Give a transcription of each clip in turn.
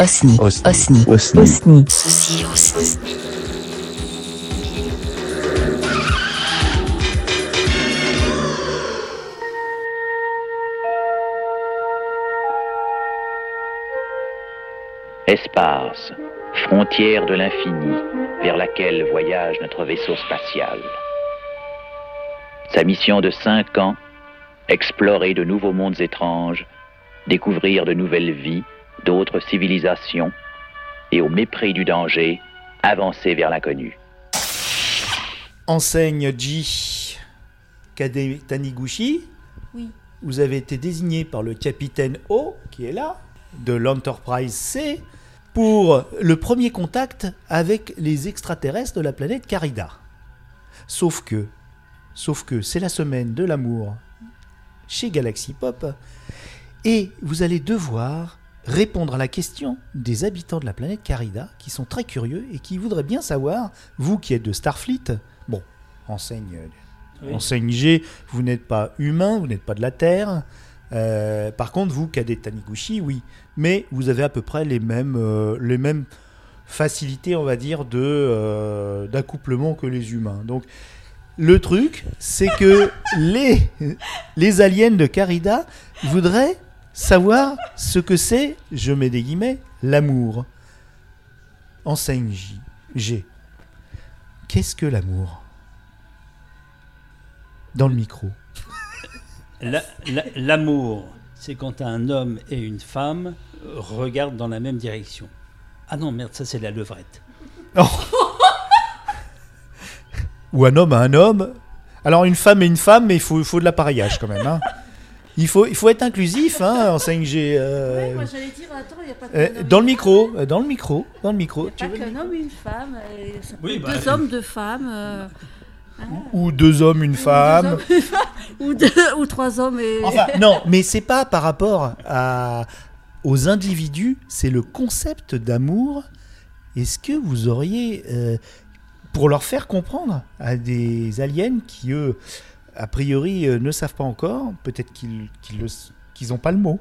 Osni. Osni. Osni. Osni. Osni. Ceci, Osni. Espace, frontière de l'infini vers laquelle voyage notre vaisseau spatial. Sa mission de cinq ans, explorer de nouveaux mondes étranges, découvrir de nouvelles vies, d'autres civilisations, et au mépris du danger, avancer vers l'inconnu. Enseigne J. Kade Taniguchi. Oui. Vous avez été désigné par le capitaine O, qui est là, de l'Enterprise C, pour le premier contact avec les extraterrestres de la planète Carida. Sauf que, sauf que c'est la semaine de l'amour chez Galaxy Pop, et vous allez devoir répondre à la question des habitants de la planète Carida, qui sont très curieux et qui voudraient bien savoir, vous qui êtes de Starfleet, bon, enseigne, Oui. enseigne G, vous n'êtes pas humain, vous n'êtes pas de la Terre. Euh, par contre, vous, Cadet Taniguchi, oui, mais vous avez à peu près les mêmes, euh, les mêmes facilités, on va dire, de euh, d'accouplement que les humains. Donc, le truc, c'est que les, les aliens de Carida voudraient savoir ce que c'est, je mets des guillemets, l'amour. Enseigne J. G. Qu'est-ce que l'amour? Dans le micro. La- la- L'amour, c'est quand un homme et une femme regardent dans la même direction. Ah non, merde, ça c'est la levrette. Ou un homme à un homme. Alors une femme et une femme, mais il faut, il faut de l'appareillage quand même. hein. Il, faut, il faut être inclusif hein, en 5G. euh, Ouais, moi j'allais dire, attends, il n'y a pas euh, qu'un homme dans le micro, euh, dans le micro, dans le micro. Il n'y a veux- pas qu'un homme et une femme. et ça peut Oui, bah, deux hommes, deux femmes. euh, Ou deux hommes, une femme. Deux hommes, une femme, ou, deux, ou trois hommes et. Enfin, non, mais c'est pas par rapport à, aux individus, c'est le concept d'amour. Est-ce que vous auriez, euh, pour leur faire comprendre à des aliens qui, eux, a priori, euh, ne savent pas encore, peut-être qu'ils n'ont pas le mot,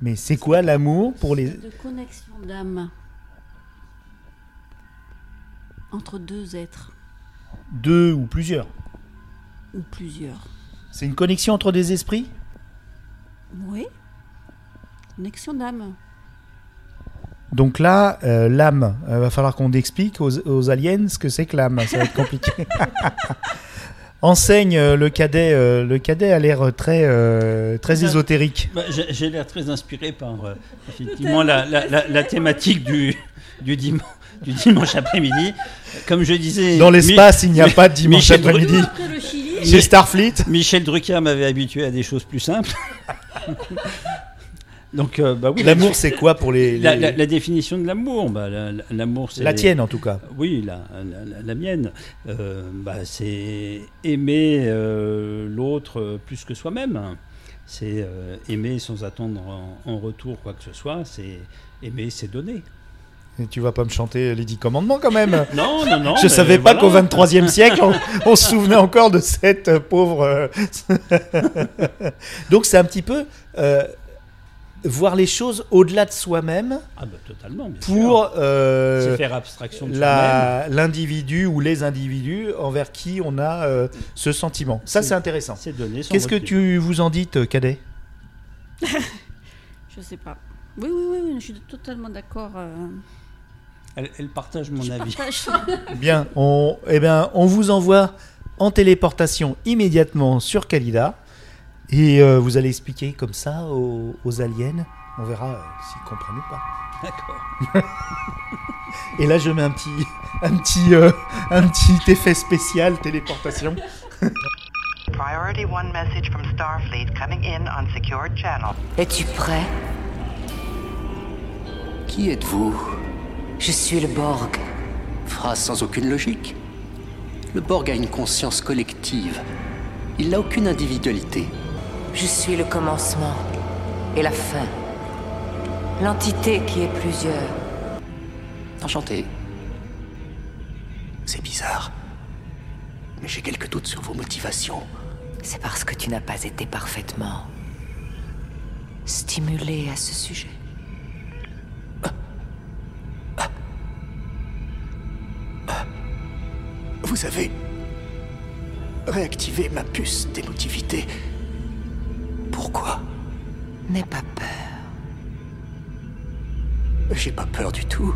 mais c'est quoi l'amour pour les... de connexion d'âme entre deux êtres Deux ou plusieurs ou plusieurs. C'est une connexion entre des esprits? Oui. Connexion d'âme. Donc là, euh, l'âme, il va falloir qu'on explique aux, aux aliens ce que c'est que l'âme. Ça va être compliqué. Enseigne euh, le cadet. euh, le cadet a l'air très, euh, très Bah, ésotérique. Bah, J'ai l'air très inspiré par effectivement la, la- la- la thématique du, du, diman- du dimanche après-midi. Comme je disais. Dans l'espace, il n'y a pas de dimanche après-midi. Chez Starfleet, Michel Drucker m'avait habitué à des choses plus simples. Donc, euh, bah oui. l'amour, c'est quoi pour les. La, les- la- la définition de l'amour, bah, la- la- l'amour, c'est la tienne, en tout cas. Oui, la, mienne. Euh, bah, c'est aimer euh, l'autre plus que soi-même. C'est aimer sans attendre en, en retour quoi que ce soit. C'est aimer, c'est donner. Et tu vas pas me chanter les dix commandements quand même. Non, non, non. Je savais pas voilà. qu'au 23e siècle, on, on se souvenait encore de cette pauvre. Donc c'est un petit peu voir les choses au-delà de soi-même Ah bah totalement. Bien pour sûr. euh, faire abstraction de soi-même. la- l'individu ou les individus envers qui on a euh, ce sentiment. Ça C'est- c'est intéressant. Qu'est-ce que tu vous en dites, Cadet? Je sais pas. Oui, oui, oui, oui, je suis totalement d'accord. euh, elle, elle partage mon je avis. partage. Bien, on, eh bien, on vous envoie en téléportation immédiatement sur Kalida et euh, vous allez expliquer comme ça aux, aux aliens. On verra euh, s'ils comprennent ou pas. D'accord. Et là, je mets un petit, un petit, euh, un petit effet spécial téléportation. Priority 1 message from Starfleet coming in on secured channel. Es-tu prêt? Qui êtes-vous? Je suis le Borg. Phrase sans aucune logique. Le Borg a une conscience collective. Il n'a aucune individualité. Je suis le commencement et la fin. L'entité qui est plusieurs. Enchanté. C'est bizarre. Mais j'ai quelques doutes sur vos motivations. C'est parce que tu n'as pas été parfaitement stimulé à ce sujet. Vous avez réactivé ma puce d'émotivité. Pourquoi N'aie pas peur. J'ai pas peur du tout.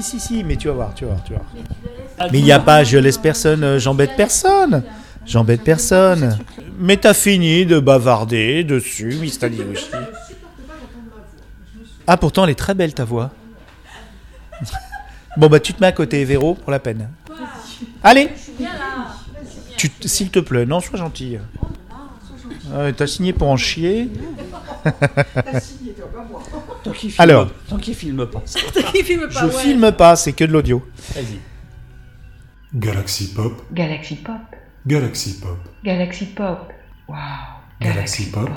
Si, si, si, mais tu vas voir, tu vas voir, tu vas voir. Mais il n'y a pas, je laisse personne, euh, j'embête personne. J'embête personne. Mais t'as fini de bavarder dessus, Miss Taniguchi. Ah, pourtant, elle est très belle, ta voix. Bon, bah, tu te mets à côté, Véro, pour la peine. Allez S'il te plaît, non, sois gentil. Ah, T'as signé pour en chier. Tant qu'il filme, Alors. tant qu'il filme pas. Il filme pas, Je ouais. filme pas, c'est que de l'audio. Vas-y. Galaxy Pop, Galaxy Pop. Galaxy Pop, Galaxy Pop. Wow. Galaxy Pop,